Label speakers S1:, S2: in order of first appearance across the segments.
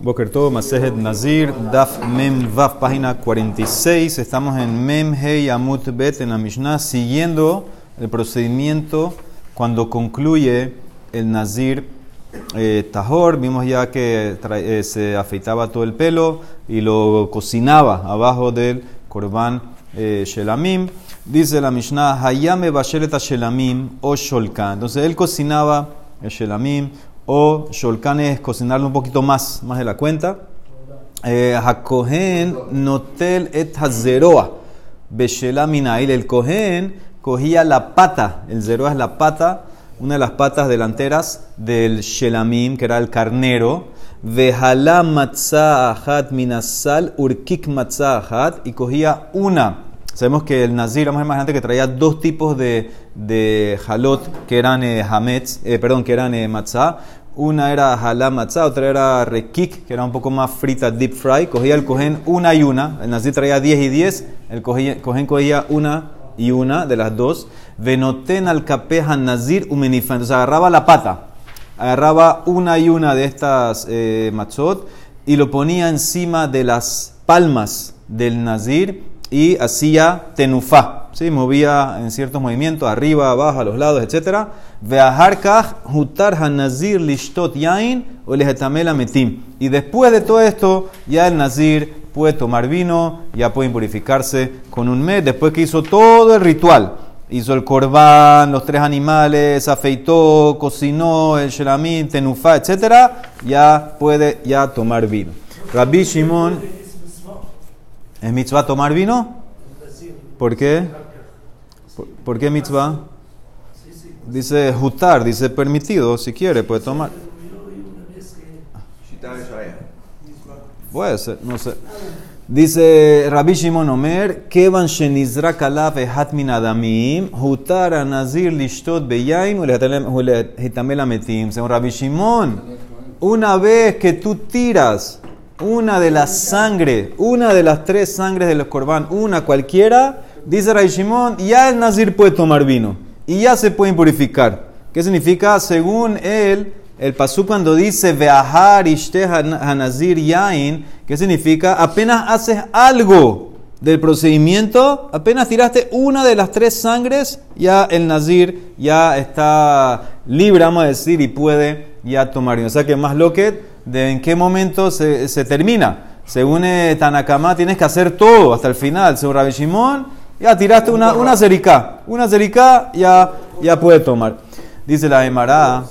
S1: Boker Tov, Masejet Nazir, Daf Mem Vav, página 46. Estamos en Mem Hei Amut Bet en la Mishnah, siguiendo el procedimiento cuando concluye el Nazir eh, Tahor. Vimos ya que eh, se afeitaba todo el pelo y lo cocinaba abajo del Korban eh, Shelamim. Dice la Mishnah, Hayame Bashelet Shelamim o Sholkan. Entonces él cocinaba el Shelamim o sholkan es cocinarlo un poquito más, más de la cuenta. Eh, Hakohen notel et hazeroa beshelaminail. El kohen cogía la pata, el zeroa es la pata, una de las patas delanteras del shelamim, que era el carnero. Vehala matzah ahat minasal urkik matzah y cogía una. Sabemos que el nazir, vamos a imaginar que traía dos tipos de, de halot que eran eh, hametz, eh, perdón, que eran eh. Una era halá matzah, otra era rekik, que era un poco más frita, deep fry. Cogía el cohen una y una. El nazir traía 10 y 10. El cohen cogía una y una de las dos. Venoten al capeja nazir umenifa. Entonces agarraba la pata. Agarraba una y una de estas eh, y lo ponía encima de las palmas del nazir y hacía tenufá. ¿sí? movía en ciertos movimientos, arriba, abajo, a los lados, etc. Y después de todo esto, ya el nazir puede tomar vino, ya puede purificarse con un mes, después que hizo todo el ritual. Hizo el corbán, los tres animales, afeitó, cocinó, el shelamín, tenufá, etc. Ya puede ya tomar vino. Rabbi Shimon, ¿es mitzvah tomar vino? ¿Por qué? ¿Por, qué mitzvah? Dice jutar, dice permitido, si quiere, puede tomar. Puede ser, no sé. Dice Rabbi Shimon Omer, Kevan shenizra kalaf ehat min adamim, hutar nazir lishtot beyain, ulehitamel ametim. Según Rabbi Shimon, una vez que tú tiras una de las sangre, una de las tres sangres de los corbán, una cualquiera, Dice Ray Shimon, ya el Nazir puede tomar vino y ya se puede purificar. ¿Qué significa? Según él, el pasú cuando dice Veahar ishte hanazir yain, ¿qué significa? Apenas haces algo del procedimiento, apenas tiraste una de las tres sangres, ya el Nazir ya está libre, vamos a decir, y puede ya tomar vino. O sea que más lo que, de en qué momento se, se termina. Según eh, Tanakama, tienes que hacer todo hasta el final. Según Rabbi Shimon, ya tiraste una, una cericá. Una cericá ya, ya puede tomar. Dice la Emara.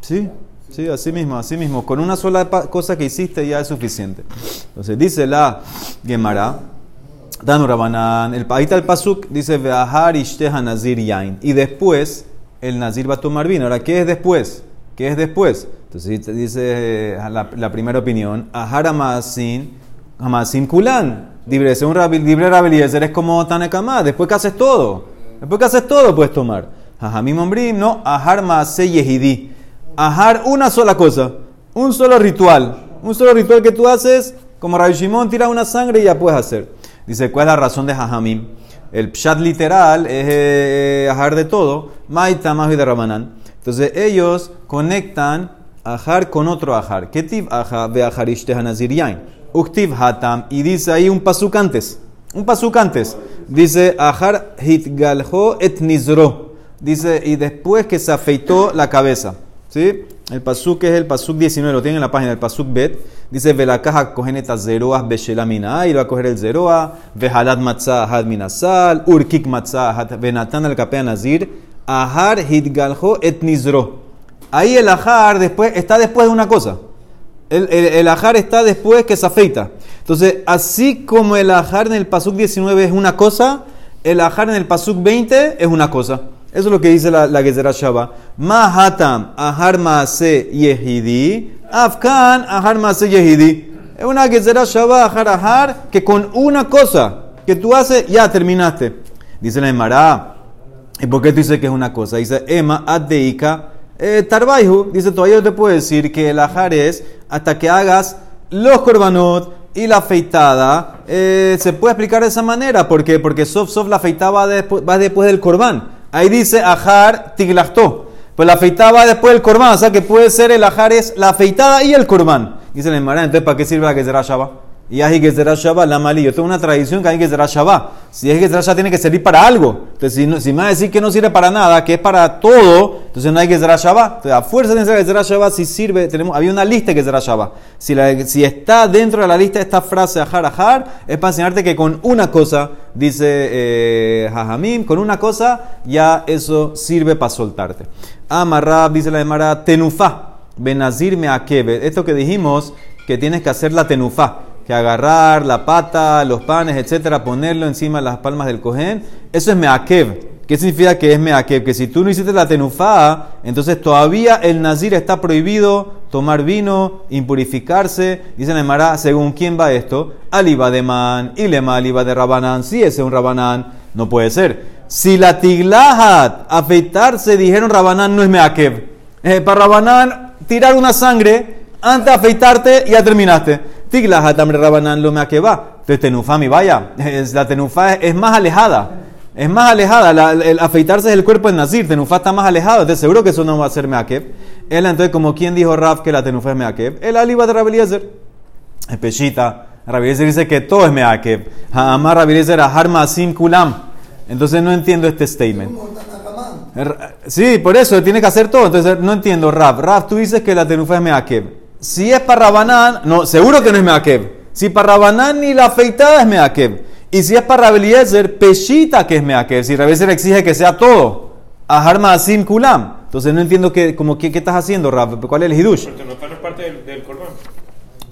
S1: Sí, sí, así mismo, así mismo. Con una sola cosa que hiciste ya es suficiente. Entonces dice la Gemara. Danu Rabanan. El, está el pasuk. Dice Veahar nazir yain. Y después el nazir va a tomar vino. Ahora, ¿qué es después? ¿Qué es después? Entonces dice la, la primera opinión. Ahar amasin, amasin kulan. Libre, según libre es como Tanekama, después que haces todo. Después que haces todo puedes tomar. Ombrim, no, Ajar Maase Yehidi. Ajar una sola cosa, un solo ritual. Un solo ritual que tú haces, como Rabbi Shimon tira una sangre y ya puedes hacer. Dice, ¿cuál es la razón de Jajamim? El pshat literal es eh, ajar de todo, maita más de Rabanán. Entonces ellos conectan ajar con otro ajar. ¿Qué tip ajar ve hanazir yain? Uktiv Hatam, y dice ahí un pasuk antes, un pasuk antes, dice Ahar Hitgalho et Nizro, dice, y después que se afeitó la cabeza, ¿sí? El pasuk es el pasuk 19, lo tiene en la página, el pasuk Bet, dice Velakaja cogeneta zeroas beshelamina, y va a coger el zeroa, Vehalat matzah had minasal, Urkik matzah had venatan al kapea nazir, Ahar Hitgalho et Nizro. Ahí el Ahar después, está después de una cosa. El, el, ajar está después que se afeita. Entonces, así como el ajar en el pasuk 19 es una cosa, el ajar en el pasuk 20 es una cosa. Eso es lo que dice la, la Gezerah Shaba. Mahatam ajar maase yehidi, afkan ajar maase yehidi. Es una Gezerah Shaba ajar ajar que con una cosa que tú haces ya terminaste. Dice la Emara. ¿Y por qué tú dices que es una cosa? Dice Ema adeika eh, Tarbaihu dice, todavía yo te puedo decir que el ajar es hasta que hagas los korbanot y la afeitada. Eh, se puede explicar de esa manera. ¿Por qué? Porque sof sof la afeitada va después, va después del korban. Ahí dice ajar tiglachtó. Pues la afeitada va después del corbán, o sea que puede ser el ajar es la afeitada y el corbán. Dice el entonces ¿para qué sirve la que será Shabbat? Y que será Shabbat, la malí. Yo tengo una tradición que hay será Shabbat. Si es será Shabbat, tiene que servir para algo. Entonces, si, no, si me va a decir que no sirve para nada, que es para todo, entonces no hay que será Shabbat. Entonces, a fuerza de que será Shabbat, si sirve, tenemos, había una lista que será Shabbat. Si, la, si está dentro de la lista esta frase ajar ajar, es para enseñarte que con una cosa, dice eh, Jajamim, con una cosa ya eso sirve para soltarte. Amarrab, dice la Emara, tenufá, benazir me akebe. Esto que dijimos, que tienes que hacer la tenufá que agarrar la pata, los panes, etcétera, ponerlo encima de las palmas del cojén, eso es meakev. ¿Qué significa que es meakev? Que si tú no hiciste la tenufá, entonces todavía el nazir está prohibido tomar vino, impurificarse. Dice Nemara, según quién va esto, aliba de man, ilema aliba de rabanán. Si ese es un rabanán, no puede ser. Si la tiglahat, afeitarse, dijeron rabanán, no es meakev. Eh, para rabanán, tirar una sangre antes de afeitarte, ya terminaste. Tigla hatamre rabanán lo me va. Entonces tenufa mi vaya. la tenufa es, más alejada. Es más alejada. el afeitarse es el cuerpo en nazir. Tenufa está más alejado. Entonces seguro que eso no va a ser meakev. Él entonces como quien dijo Raf que la tenufa es meakev. El aliba de Rabeliezer. Es pechita. Rabeliezer dice que todo es meakev. Amar Rabeliezer a harma sin kulam. Entonces no entiendo este statement. Sí, por eso tiene que hacer todo. Entonces no entiendo, Raf. Raf, tú dices que la tenufa es meakev. Si es para Rabanán, no, seguro que no es Meakev. Si para Rabanán ni la afeitada es Meakev. Y si es para Rabeliezer, pechita que es Meakev. Si Rabeliezer exige que sea todo. Ajarma sin kulam. Entonces no entiendo qué, como, qué, qué estás haciendo, Rab. ¿Cuál es el hidush?
S2: Porque Tenufa no es parte del, del corbán.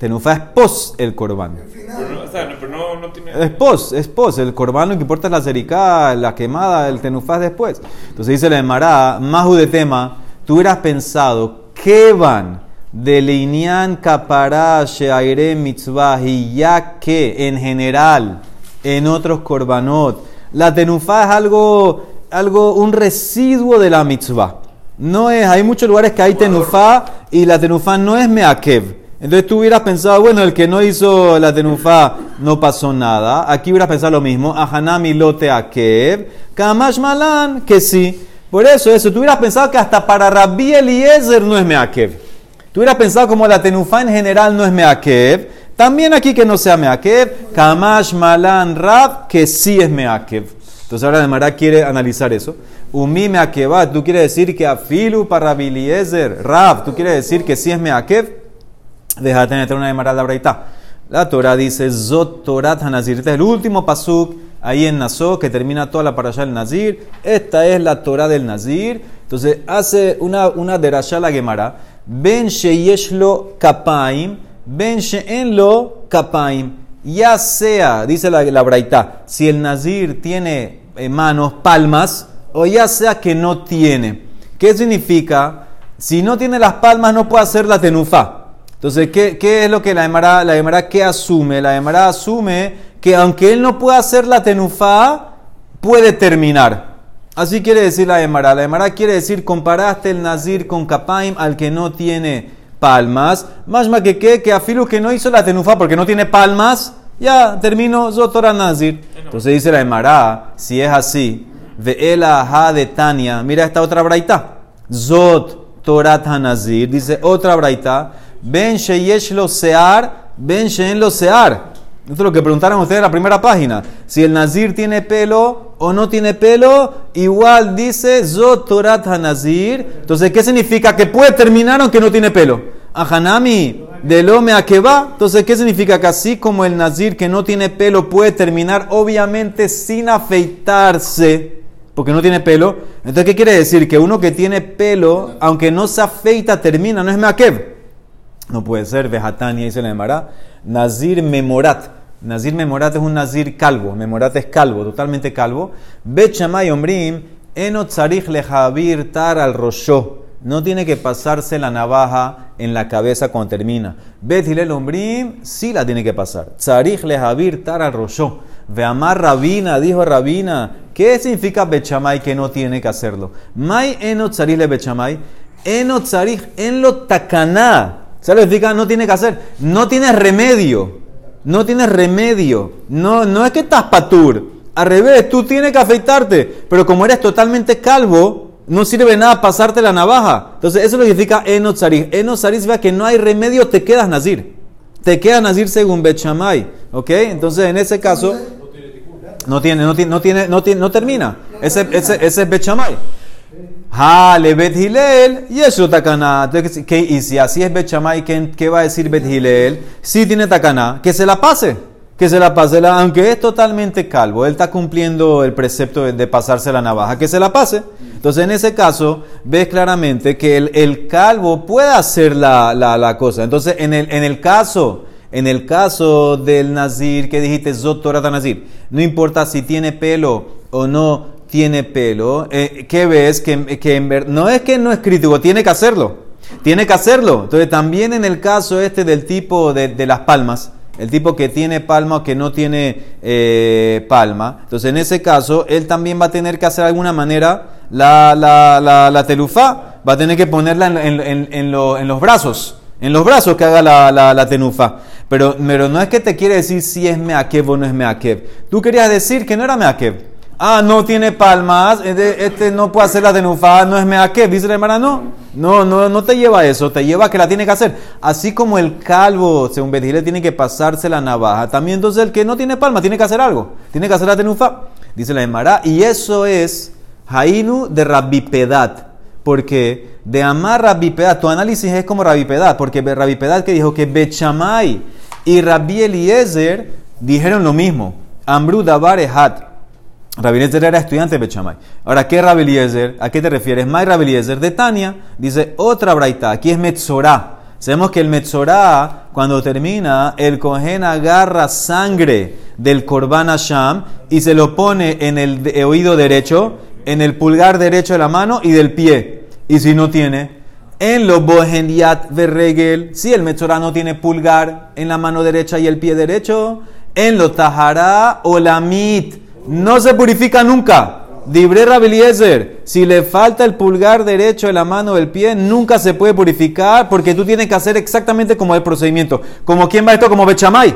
S1: Tenufa es pos el corbán.
S2: Pero, no, o sea, pero no, no tiene...
S1: Es pos, es pos. El corbán lo que importa es la cericá, la quemada, el tenufa es después. Entonces dice la Emara, Mahu de tema, tú hubieras pensado, ¿qué van? De Leinian Kapara Sheaire Mitzvah y ya que en general en otros korbanot la tenufa es algo, algo, un residuo de la mitzvah. No es, hay muchos lugares que hay tenufa y la tenufa no es meakev. Entonces tú hubieras pensado, bueno, el que no hizo la tenufa no pasó nada. Aquí hubieras pensado lo mismo. Ahanami lote akev. Kamash malan, que sí. Por eso, eso, tú hubieras pensado que hasta para Rabbi Eliezer no es meakev. Tú hubieras pensado como la tenufa en general no es meakev, también aquí que no sea meakev, kamash malan rab, que sí es meakev. Entonces ahora Mara quiere analizar eso. Umi meakevat, tú quieres decir que afilu para Biliezer, rab, tú quieres decir que sí es meakev. Déjate meter una de la braita. La Torah dice Zot Torat Hanazir. Este es el último pasuk ahí en Naso que termina toda la parasha del Nazir. Esta es la Torah del Nazir. Entonces hace una, una la Gemara. Ben sheyeshlo kapaim, ben lo kapaim. Ya sea, dice la, la Braita, si el Nazir tiene eh, manos, palmas, o ya sea que no tiene. ¿Qué significa? Si no tiene las palmas, no puede hacer la tenufa. Entonces, ¿qué, qué es lo que la Emara, la Emara qué asume? La Emara asume que aunque él no pueda hacer la tenufa, puede terminar. Así quiere decir la Emara. La Emara quiere decir, comparaste el Nazir con Kapaim al que no tiene palmas. Más más que que, que afilu que no hizo la tenufa porque no tiene palmas, ya terminó Zotora Nazir. Entonces dice la Emara, si es así, ve ha de Tania, mira esta otra braita. Zot Torat Nazir, dice otra braita, ben sheyesh lo sear, ben sheen lo sear. Esto es lo que preguntaron ustedes en la primera página. Si el nazir tiene pelo o no tiene pelo, igual dice Zotorat Hanazir. Entonces, ¿qué significa? Que puede terminar aunque no tiene pelo. Ahanami, de lome a que va. Entonces, ¿qué significa? Que así como el nazir que no tiene pelo puede terminar, obviamente sin afeitarse, porque no tiene pelo. Entonces, ¿qué quiere decir? Que uno que tiene pelo, aunque no se afeita, termina, no es meakev. No puede ser, Vejatania dice la Emara. Nazir Memorat. Nazir Memorat es un Nazir calvo. Memorat es calvo, totalmente calvo. Bet Shamay Ombrim, Enot Tzarich Lehavir Tar al Rosho. No tiene que pasarse la navaja en la cabeza cuando termina. Bet Hilel Ombrim, sí la tiene que pasar. Tzarich Lehavir Tar al Rosho. Veamar Rabina, dijo Rabina. ¿Qué significa Bechamay que no tiene que hacerlo? May Enot Tzarich le Bechamay. Enot Tzarich en lo takaná. Se lo explica, no tiene que hacer. No tiene remedio. No tienes remedio. No, no es que estás patur. Al revés, tú tienes que afeitarte. Pero como eres totalmente calvo, no sirve nada pasarte la navaja. Entonces, eso lo significa enotzariz. Enotzariz vea que no hay remedio, te quedas nazir. Te quedas nazir según Bechamay. ¿Ok? Entonces, en ese caso, no tiene, no tiene, no tiene, no, tiene, no termina. Ese, ese, ese es Bechamay. Ha, le Bet Hilel, y eso takana. Entonces, ¿qué- Y si así es Bechamay, ¿qué, ¿qué va a decir Bet Hilel? Si tiene takana, que se la pase. Que se la pase, la- aunque es totalmente calvo, él está cumpliendo el precepto de, pasarse la navaja, que se la pase. Entonces, en ese caso, ves claramente que el, calvo puede hacer la, cosa. Entonces, en el, en el caso, en el caso del nazir que dijiste, Zot Torah Nazir, no importa si tiene pelo o no tiene pelo, eh, ¿qué ves? Que, que en ver- no es que no es crítico, tiene que hacerlo. Tiene que hacerlo. Entonces, también en el caso este del tipo de, de las palmas, el tipo que tiene palma o que no tiene eh, palma, entonces en ese caso, él también va a tener que hacer de alguna manera la, la, la, la telufá, va a tener que ponerla en, en- en- lo- en los brazos. En los brazos que haga la tenufa. Pero, pero no es que te quiere decir si es meakev o no es meakev. Tú querías decir que no era meakev. Ah, no tiene palmas, este, no puede hacer la tenufa, no es meakev. Dice la hermana, no, no, no, no te lleva a eso, te lleva a que la tiene que hacer. Así como el calvo, según Betile, tiene que pasarse la navaja, también entonces el que no tiene palma tiene que hacer algo, tiene que hacer la tenufa. Dice la Emara, y eso es Hainu de Rabipedat. Porque de amar Rabipedat, tu análisis es como Rabipedat, porque Rabipedat que dijo que Bechamay y Rabbi Eliezer dijeron lo mismo. Amru. Rabbi Eliezer era estudiante de Bechamay. Ahora, ¿qué es Rabbi Eliezer? ¿A qué te refieres? May Rabbi Eliezer de Tania. Dice otra braita. Aquí es Metzorah. Sabemos que el Metzorah, cuando termina, el Cohen agarra sangre del Korban Hashem y se lo pone en el de- oído derecho, en el pulgar derecho de la mano y del pie. Y si no tiene, en lo bohendiat verregel, si el Metzorah no tiene pulgar en la mano derecha y el pie derecho, en lo tahará o la mit, no se purifica nunca. Dibre Rabbi Eliezer, si le falta el pulgar derecho de la mano del pie, nunca se puede purificar porque tú tienes que hacer exactamente como el procedimiento. Como quién va esto, como Bechamay.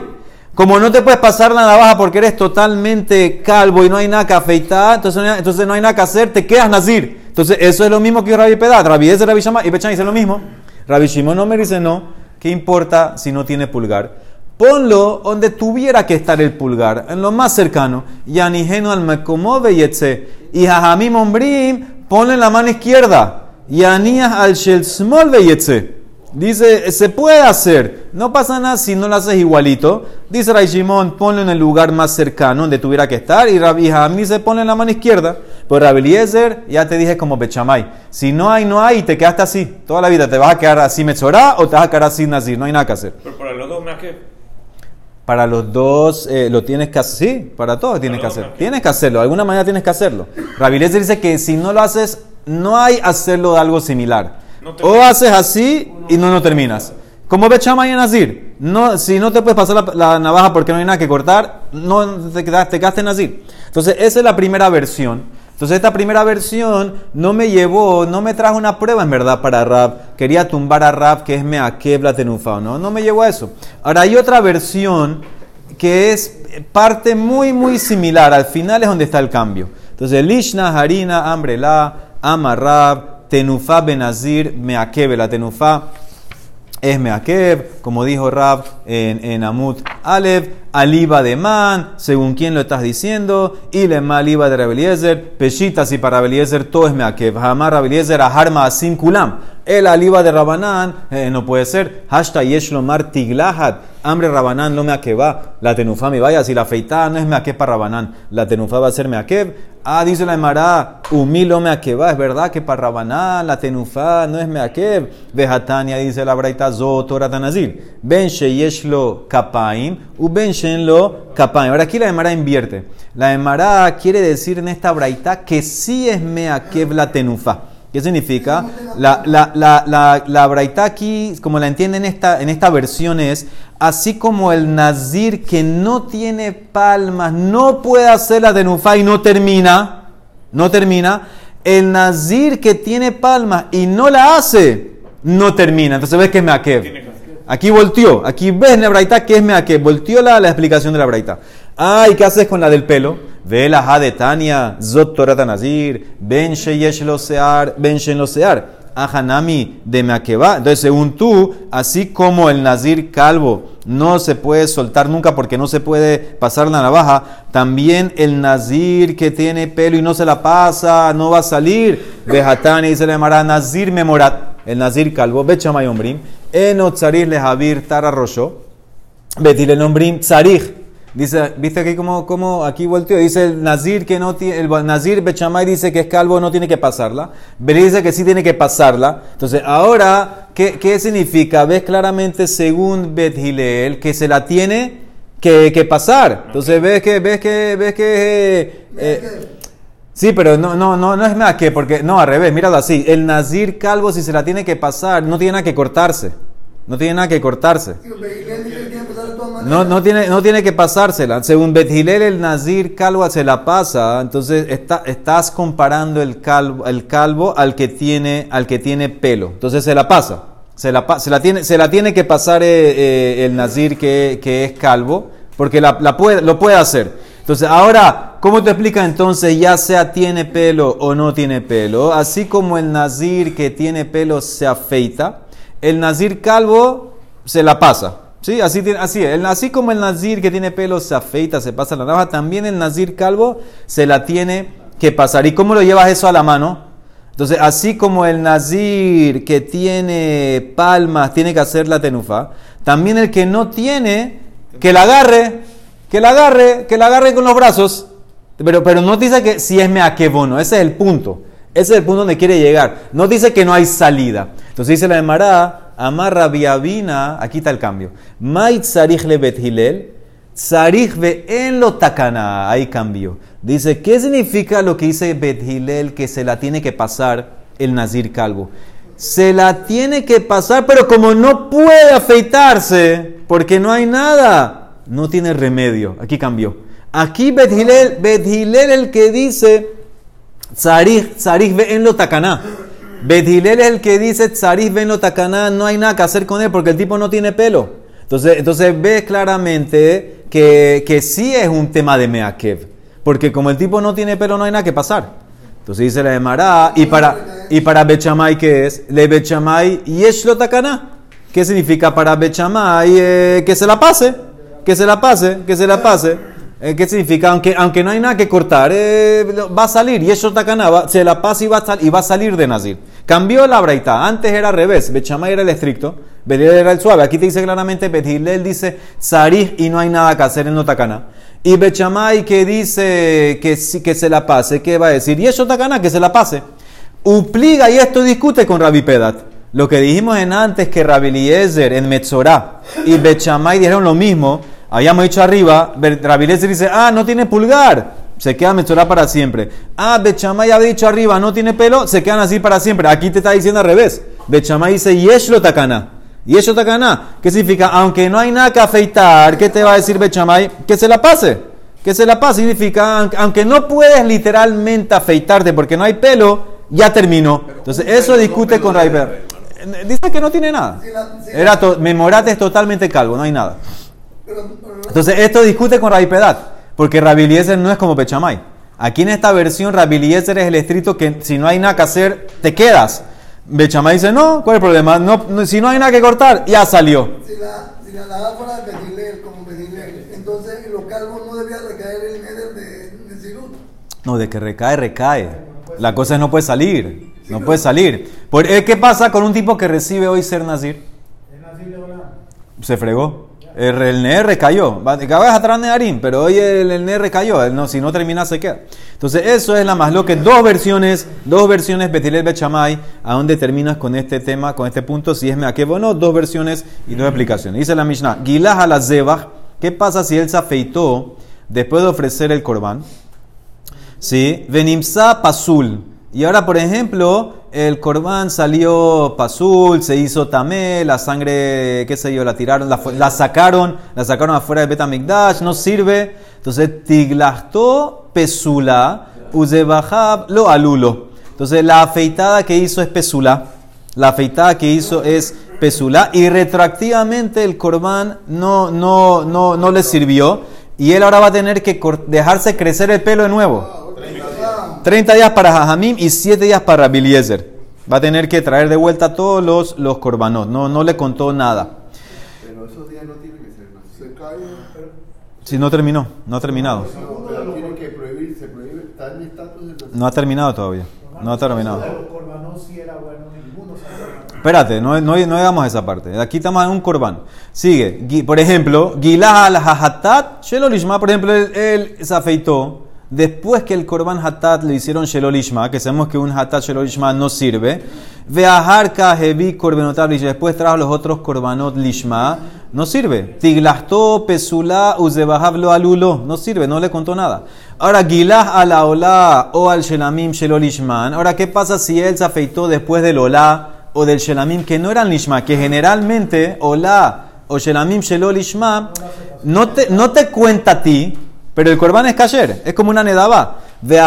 S1: Como no te puedes pasar la navaja porque eres totalmente calvo y no hay nada que afeitar, entonces no entonces no hay nada que hacer, te quedas nazir. Entonces eso es lo mismo que Rabbi Pedat. Rabbi Eliezer, Rabbi Shammai y Bechamay dice lo mismo. Rabbi Shimon Omer dice no, ¿qué importa si no tiene pulgar? Ponlo donde tuviera que estar el pulgar, en lo más cercano. Yanihenu al mekomove yetze. Y Jajamim Ombrim, ponle la mano izquierda. Yanías al shel smol veyetze. Dice, se puede hacer, no pasa nada si no lo haces igualito. Dice Ray Shimon, ponlo en el lugar más cercano donde tuviera que estar. Y Rabbi Hamni se pone en la mano izquierda. Pues Rabbi Eliezer, ya te dije como Bechamay. Si no hay, no hay, y te quedaste así. Toda la vida te vas a quedar así Metzorah o te vas a quedar así Nazir. No hay nada que hacer.
S2: Pero para los dos, más que.
S1: Para los dos eh, lo tienes que hacer. Sí, para todos tienes que
S2: los dos,
S1: hacer.
S2: ok.
S1: Tienes que hacerlo. De alguna manera tienes que hacerlo. Eliezer dice que si no lo haces, no hay hacerlo de algo similar.
S2: No
S1: o haces así y no lo terminas. Como Bechamay en Nazir. No, si no te puedes pasar la, la navaja porque no hay nada que cortar, no te, te quedaste en Nazir. Entonces, esa es la primera versión. Entonces, esta primera versión no me llevó, no me trajo una prueba en verdad para Rab. Quería tumbar a Rab, que es Meakev la tenufao, ¿no? No me llevó a eso. Ahora, hay otra versión que es parte muy, muy similar. Al final es donde está el cambio. Entonces, Lishna, Harina, Ambrela, Amarrab, Tenufá, Benazir, Meakev, la tenufá es Meakev, como dijo Rab en, en Amut Alev, Aliba de Man, según quién lo estás diciendo, y Lema Aliba de Rabeliezer, Peshitas y para Rabeliezer todo es Meakev, Hamar Rabeliezer, Aharma Asim Kulam, el Aliba de Rabanán, eh, no puede ser, Hashtag Yeshlomar Tiglahat, Hambre Rabanán no Meakeva, la tenufa me vaya, si la afeitada no es Meakev para Rabanán, la tenufa va a ser Meakev, ah, dice la Emara, humilo Meakeva, es verdad que para Rabanán la tenufa no es Meakev, Vejatania dice la Braita Zotora Tanazir, Ben Sheyeshlo Kapaim, u Ben Shenlo Kapaim. Ahora aquí la Emara invierte. La Emara quiere decir en esta Braita que sí es Meakev la tenufa. ¿Qué significa? La, la, la, la, braita aquí, como la entienden en esta, en esta versión, es así como el nazir que no tiene palmas no puede hacer la tenufa y no termina, no termina. El nazir que tiene palmas y no la hace, no termina. Entonces ves que es meakev. Aquí volteó, aquí ves la braita que es meakev. Volteó la, la explicación de la braita. Ah, ¿y qué haces con la del pelo? Ve la de Tania, Zot Torah Nazir, Ben Sheyesh lo sear, Ben Shen lo sear. Ahanami de Meakeba. Entonces, según tú, así como el Nazir calvo no se puede soltar nunca porque no se puede pasar la navaja, también el Nazir que tiene pelo y no se la pasa, no va a salir. Vejatani dice le llamará Nazir Memorat, el Nazir calvo, Bechamay Ombrim, Enotzarich le Javir Tara Rosho, Betile Nombrim Tzarich. Dice, ¿viste aquí como, como aquí volteó? Dice el Nazir que no tiene, el Nazir Bechamay dice que es calvo, no tiene que pasarla. Beli dice que sí tiene que pasarla. Entonces, ahora, ¿qué, qué significa? Ves claramente según Bet Hillel que se la tiene que, que pasar. Entonces, ves que, ves que, ves que, eh, eh, Sí, pero no, no, no, no es más que, porque, no, al revés, míralo así. El Nazir calvo, si se la tiene que pasar, no tiene nada que cortarse. No tiene nada que cortarse. No, no, tiene, no tiene que pasársela. Según Bethilel, el Nazir calvo se la pasa. Entonces está, estás comparando el calvo, el calvo al, que tiene, al que tiene pelo. Entonces se la pasa. Se la, se la, tiene, se la tiene que pasar eh, eh, el Nazir que, que, es calvo, porque la, la puede, lo puede hacer. Entonces, ahora, ¿cómo te explica entonces ya sea tiene pelo o no tiene pelo? Así como el Nazir que tiene pelo se afeita, el Nazir calvo se la pasa. Sí, así, así es. así como el Nazir que tiene pelo se afeita, se pasa la navaja, también el Nazir calvo se la tiene que pasar. ¿Y cómo lo llevas eso a la mano? Entonces, así como el Nazir que tiene palmas tiene que hacer la tenufa, también el que no tiene, que la agarre, que la agarre, que la agarre con los brazos. Pero, pero no dice que si es meaquebono, ese es el punto. Ese es el punto donde quiere llegar. No dice que no hay salida. Entonces dice la Emara, amarra viavina, aquí está el cambio. Mait sarich le bet hilel, sarich ve en lo takana, ahí cambio. Dice, ¿qué significa lo que dice bet hilel que se la tiene que pasar el nazir calvo? Se la tiene que pasar, pero como no puede afeitarse, porque no hay nada, no tiene remedio. Aquí cambió. Aquí Bet Hilel, el que dice Tzarich, tzarich ve en lo tacaná. Bedilel es el que dice tzarich ve en lo tacaná, no hay nada que hacer con él porque el tipo no tiene pelo. Entonces, entonces ves claramente que, que sí es un tema de Meakev. Porque como el tipo no tiene pelo, no hay nada que pasar. Entonces dice la de Mará, y para, y para Bechamay, ¿qué es? Le Bechamay yesh lo tacaná. ¿Qué significa para Bechamay? Eh, que se la pase, que se la pase, que se la pase. Eh, ¿Qué significa? Aunque, aunque no hay nada que cortar, eh, va a salir. Y eso tacanaba, se la pasa y va, a y va a salir de Nazir. Cambió la braita. Antes era al revés. Bechamay era el estricto, Bedilel era el suave. Aquí te dice claramente, Bedilel dice Sarij y no hay nada que hacer en no tacana. Y Bechamay que dice que, que se la pase, ¿qué va a decir? Y eso tacana, que se la pase. Upliga y esto discute con Rabbi Pedat. Lo que dijimos en antes que Rabbi Eliezer en Metzorah y Bechamay dijeron lo mismo Habíamos dicho arriba, Rabilezer dice, ah, no tiene pulgar, se queda Metzorah para siempre. Ah, Bechamay había dicho arriba, no tiene pelo, se quedan así para siempre. Aquí te está diciendo al revés. Bechamay dice, Yeshlo Takana. Yeshlo Takana. ¿Qué significa? Aunque no hay nada que afeitar, ¿qué te va a decir Bechamay? Que se la pase. Que se la pase significa, aunque no puedes literalmente afeitarte porque no hay pelo, ya terminó. Entonces, eso discute con Raiber. Dice que no tiene nada. Era Memorate es totalmente calvo, no hay nada. Entonces, esto discute con Rabbi Pedat, porque Rabbi no es como Pechamay. Aquí en esta versión, Rabbi es el estricto que si no hay nada que hacer, te quedas. Bechamay dice, no, ¿cuál es el problema? No, si no hay nada que cortar, ya salió.
S3: Si la, si la fuera de Bedilel, como Bedilel, entonces los calvos no debía recaer el Neder de, de Sirut.
S1: No, de que recae, recae. La cosa es no puede salir. No puede salir. Por, eh, ¿Qué pasa con un tipo que recibe hoy ser Nazir? Se fregó. El, el cayó. atrás de pero hoy el, el NR cayó. no, si no termina, se queda. Entonces, eso es la más lo que dos versiones, dos versiones Betilet Bechamay, a dónde terminas con este tema, con este punto, si es Meakev o no, dos versiones y dos explicaciones. Dice la Mishnah, Gilah a la Zebach, ¿qué pasa si él se afeitó después de ofrecer el corbán? Sí, Venimsa Pasul. Y ahora, por ejemplo, el corbán salió pasul, se hizo tamé, la sangre, qué sé yo, la tiraron, la, sacaron, la sacaron afuera de Betamigdash, no sirve. Entonces, tiglastó pesula, uzebahab lo alulo. Entonces, la afeitada que hizo es pesula. La afeitada que hizo es pesula y retroactivamente el corbán no, no, no, no le sirvió. y él ahora va a tener que dejarse crecer el pelo de nuevo.
S3: Ah,
S1: 30 días para Jajamim y 7 días para Rabeliezer. Va a tener que traer de vuelta todos los, los korbanot. No, no le contó nada.
S4: Pero esos días no tienen que ser nacidos.
S3: se cae.
S1: Si no terminó, no ha terminado.
S4: No, pero que prohibir, se prohíbe, está en estatus de.
S1: No ha terminado todavía. No ha terminado.
S5: Sí era bueno, ninguno.
S1: Espérate, no, no, no hagamos esa parte. Aquí estamos en un corbán. Sigue. Por ejemplo, Gilah al hatat Shelo Lishma, por ejemplo, él, él se afeitó. Después que el corbán hatat le hicieron Shelo Lishma, que sabemos que un hatat Shelo Lishma no sirve. Veahar kahevi korbenotab lishma. Después trajo los otros korbanot Lishma. No sirve. Tiglastó pesula uzebahablo alulo. No sirve, no le contó nada. Ahora, Gilah al aolá o al shelamim Shelo Lishman. Ahora, ¿qué pasa si él se afeitó después del olá? o del Shelamim que no eran Lishma, que generalmente Olá o Shelamim Shelo Lishma no te, no te cuenta a ti, pero el Corban es Kasher, es como una Nedaba. Ve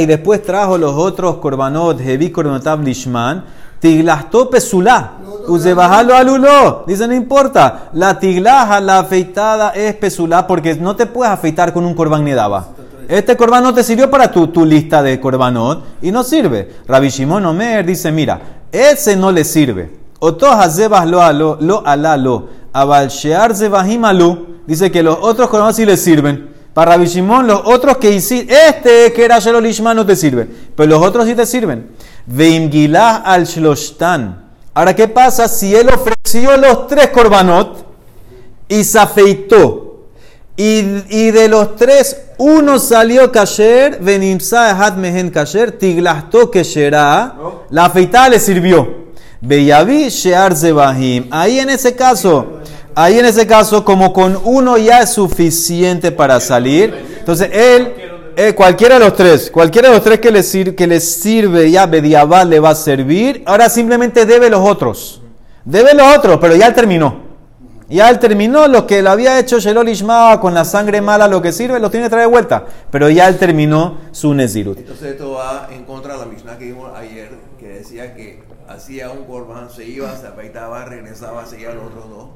S1: y después trajo los otros Korbanot, Hevi Korbonotab Lishman, Tiglastó Pesulá, Uzebajalo Aluló. Dice, no importa, la tiglaja, la afeitada es Pesulá porque no te puedes afeitar con un Korban Nedaba. Este corban no te sirvió para tu, lista de corbanot y no sirve. Rabbi Shimon Omer dice, mira, ese no le sirve. Oto hazebas lo alo, lo alalo, abal shear zebahim. Dice que los otros corbanot sí le sirven. Para Rabbi Shimon, los otros que hiciste, este que era Shelo Lishma no te sirve, pero los otros sí te sirven. Veim gilah al shloshtan. Ahora, ¿qué pasa si él ofreció los tres corbanot y se afeitó? Y, y de los tres, uno salió kasher, venimsa hat mehen kasher, tiglastó kesherá, la afeitada le sirvió. Beyavi shear zebahim. Ahí en ese caso, ahí en ese caso, como con uno ya es suficiente para salir, entonces él, eh, cualquiera de los tres, cualquiera de los tres que le, sir- que le sirve ya Bediabá le va a servir, ahora simplemente debe los otros. Debe los otros, pero ya terminó. Ya él terminó lo que le había hecho Shelol Ishma con la sangre mala, lo que sirve, lo tiene que traer de vuelta. Pero ya él terminó su Nezirut.
S4: Entonces esto va en contra de la Mishnah que vimos ayer, que decía que hacía un corban, se iba, se afeitaba, regresaba, seguía los otros dos.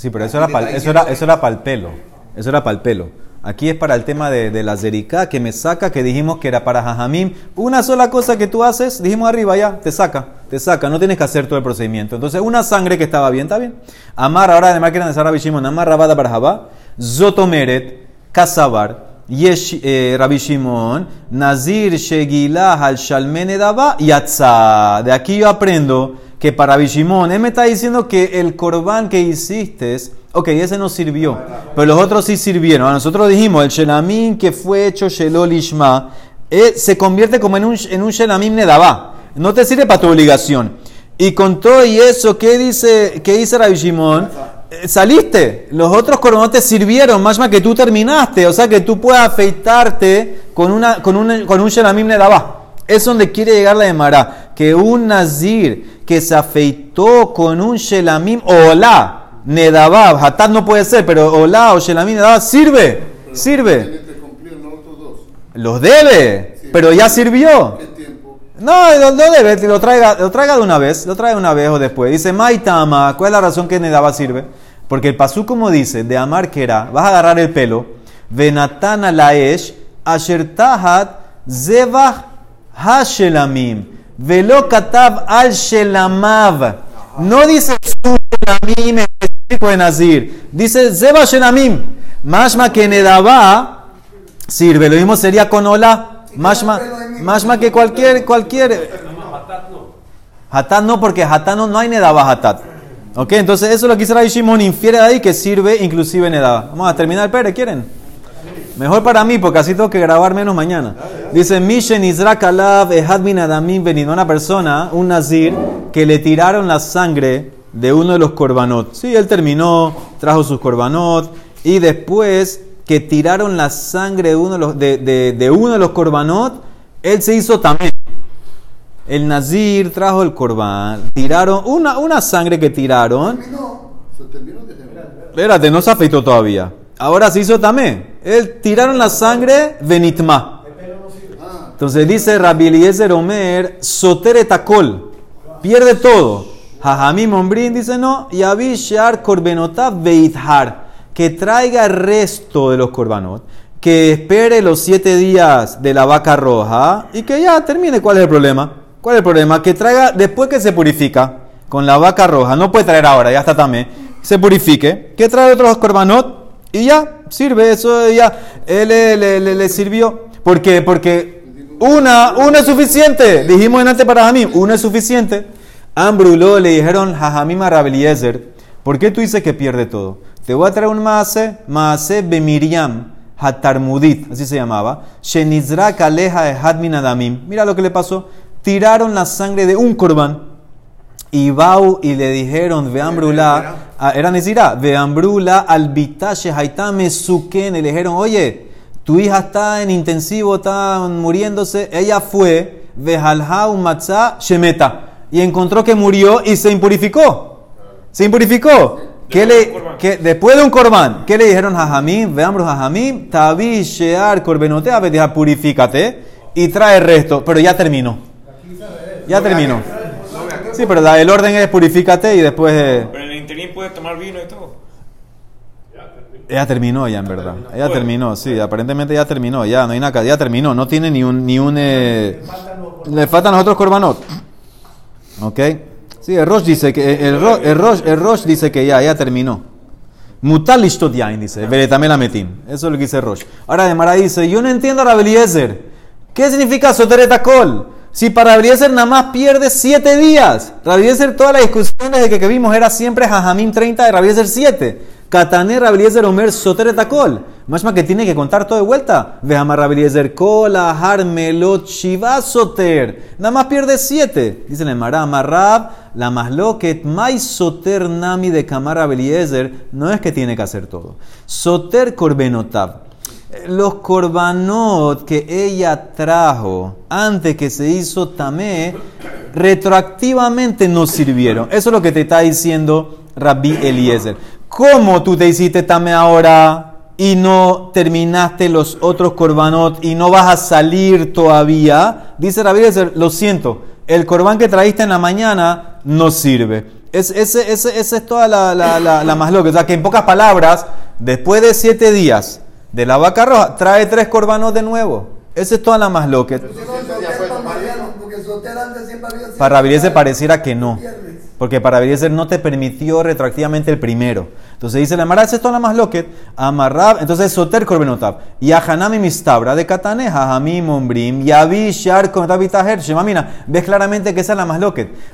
S1: Sí, pero eso era para eso era, eso era el pelo. Eso era para el pelo. Aquí es para el tema de, de la zerika que me saca, que dijimos que era para jajamim. Una sola cosa que tú haces, dijimos arriba ya, te saca, te saca, no tienes que hacer todo el procedimiento. Entonces, una sangre que estaba bien, está bien. Amar, ahora además quieren decir Rabbi Shimon, Amar Rabada Barjaba, Zotomeret, Kasabar, Yesh, eh, Rabbi Shimon, Nazir Shegilah al Shalmenedaba, Yatza. De aquí yo aprendo que para Rabbi Shimon, él me está diciendo que el corbán que hiciste, ok, ese no sirvió, pero los otros sí sirvieron. A nosotros dijimos, el Shelamim que fue hecho Shelol Ishma, eh, se convierte como en un, en un Shelamim Nedabá. No te sirve para tu obligación. Y con todo y eso, ¿qué dice, qué dice? Eh, Saliste, los otros coronos te sirvieron, más más que tú terminaste, o sea que tú puedes afeitarte con, una, con, un, con un Shelamim Nedabá. Es donde quiere llegar la Emara, que un Nazir que se afeitó con un Shelamim Olá, Nedabab, Hatat no puede ser, pero Olá o Shelamim Nedabab sirve, sirve.
S6: Los
S1: debe, pero ya sirvió. No, lo, lo debe, lo traiga, lo traiga de una vez, lo trae una vez o después. Dice, Maitama, ¿cuál es la razón que Nedaba sirve? Porque el pasú como dice, de amar que era, vas a agarrar el pelo, venatana laesh, asher tahat, zevach hashelamim, velo katab al shelamav. No dice su shelamim específico de Nazir, dice zevach shelamim. Mashma que Nedaba sirve, lo mismo sería con hola, mashma, mashma que cualquier, cualquier. Hatat no, porque Hatat no, no hay Nedaba Hatat. Ok, entonces eso es lo que dice Shimon, infiere de ahí que sirve inclusive Nedaba. Vamos a terminar, Pere, ¿quieren? Mejor para mí, porque así tengo que grabar menos mañana. Dice, Mishen Izrak Alav Ehad bin Adamim venido una persona, un nazir, que le tiraron la sangre de uno de los korbanot. Sí, él terminó, trajo sus korbanot, y después que tiraron la sangre de uno de los, de, de- de uno de los korbanot, él se hizo también. El nazir trajo el korban, tiraron, una, una sangre que tiraron,
S3: Terminó.
S6: Se terminó de terminar.
S1: Espérate, no se afeitó todavía. Ahora se hizo tamé. Él tiraron la sangre venitma.
S6: Ah,
S1: Entonces dice Rabbi Eliezer Omer, sotere takol. Pierde todo. Jajamim Ombrin dice no. Y Abishar korbenotav veithar. que traiga el resto de los corbanot, que espere los siete días de la vaca roja y que ya termine. ¿Cuál es el problema? ¿Cuál es el problema? Que traiga después que se purifica con la vaca roja, no puede traer ahora, ya está también, se purifique, que trae otros corbanot y ya sirve, eso ya él le, le- le- le sirvió. ¿Por qué? Porque una, una es suficiente. Dijimos en antes para Jamim, una es suficiente. Ambruló le dijeron Jajamim a Rabeliezer, ¿por qué tú dices que pierde todo? Te voy a traer un maase, maase bemiriam hatarmudit, así se llamaba. Shenizra kaleja ehad adamim. Mira lo que le pasó. Tiraron la sangre de un corbán. Y Bau y le dijeron, Veambrula, ah, era Nezirá, Veambrula al bitache haitame suken, le dijeron, oye, tu hija está en intensivo, está muriéndose. Ella fue, Vejalhau matzah shemeta, y encontró que murió y se impurificó. Se impurificó. ¿Qué le, que, después de un corbán, ¿qué le dijeron a Jamim? Veambro a Jamim, tabi shear corbenotea, purifícate y trae el resto, pero ya terminó. Ya terminó. Sí, pero el orden es purifícate y después. eh,
S2: Pero en el interín puede tomar vino y todo.
S1: Ella terminó ya, en verdad. Ella terminó, sí, aparentemente ya terminó, ya, no hay nada, ya terminó, no tiene ni un. Ni un eh, le faltan los otros corbanot. ¿Ok? Sí, el Rosh dice que. El, el, Rosh, el Rosh dice que ya, ya terminó. Mutal yain, dice. Veretame la metim. Eso es lo que dice Rosh. Ahora de Mara dice: Yo no entiendo a Rabeliezer. ¿Qué significa soteret kol? Si para Rabeliezer nada más pierde 7 días. Rabeliezer, todas las discusiones de que, que vimos era siempre Jajamim 30 de Rabeliezer 7. Katané Rabeliezer Omer soteret kol. Más que tiene que contar todo de vuelta. Vejama Rabeliezer kol, ahar melot shiva soter. Nada más pierde 7. Dice la Mara Amarrab, la masloket mai soter nami de Kamar. No es que tiene que hacer todo. Soter korbenotab. Los korbanot que ella trajo antes que se hizo tamé, retroactivamente no sirvieron. Eso es lo que te está diciendo Rabbi Eliezer. ¿Cómo tú te hiciste tamé ahora y no terminaste los otros korbanot y no vas a salir todavía? Dice Rabbi Eliezer, lo siento, el corbán que trajiste en la mañana no sirve. Es, esa es toda la, la, la, la más loca. O sea, que en pocas palabras, después de siete días de la vaca roja, trae tres corbanos de nuevo. Esa es toda la más loca.
S3: Para
S1: Rabeliezer pareciera que no. Porque para Rabeliezer no te permitió retroactivamente el primero. Entonces dice la Mara, esa es toda la más loca. Amarrab, entonces Soter Korbenotab. Y a Hanami Mistabra de Kataneja, Hamim Ombrim, y Abi Shar Korbenotab Itaher, Shemamina. Ves claramente que esa es la más.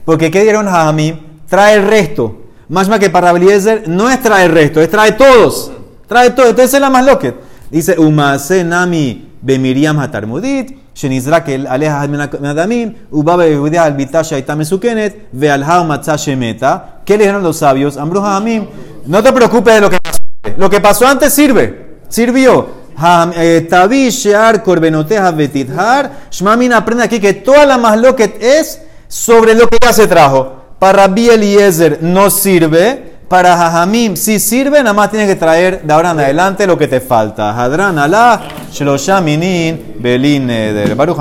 S1: Porque ¿qué dieron a Hamim? Trae el resto. Más que para Rabeliezer no es trae el resto, es trae todos. Trae todo. Entonces esa es la más. Dice, Umase Nami be Miriam Hatarmudit, Shenizrak el Aleja Menadamim, Ubabe Yehudia al Bitasha Itamesukenet, Vealhao Matzashemeta. ¿Qué le dijeron los sabios? Ambruja Amim, no te preocupes de lo que pasó. Lo que pasó antes sirve, sirvió. Eh, Tabishear Corbenoteja Betithar, Shmamin aprende aquí que toda la masloquet es sobre lo que ya se trajo. Para Bieliezer no sirve para Jajamim sí sirve, nada más tienes que traer de ahora en adelante lo que te falta. Hadran Allah, Shelosha Minin, Belin. Baruch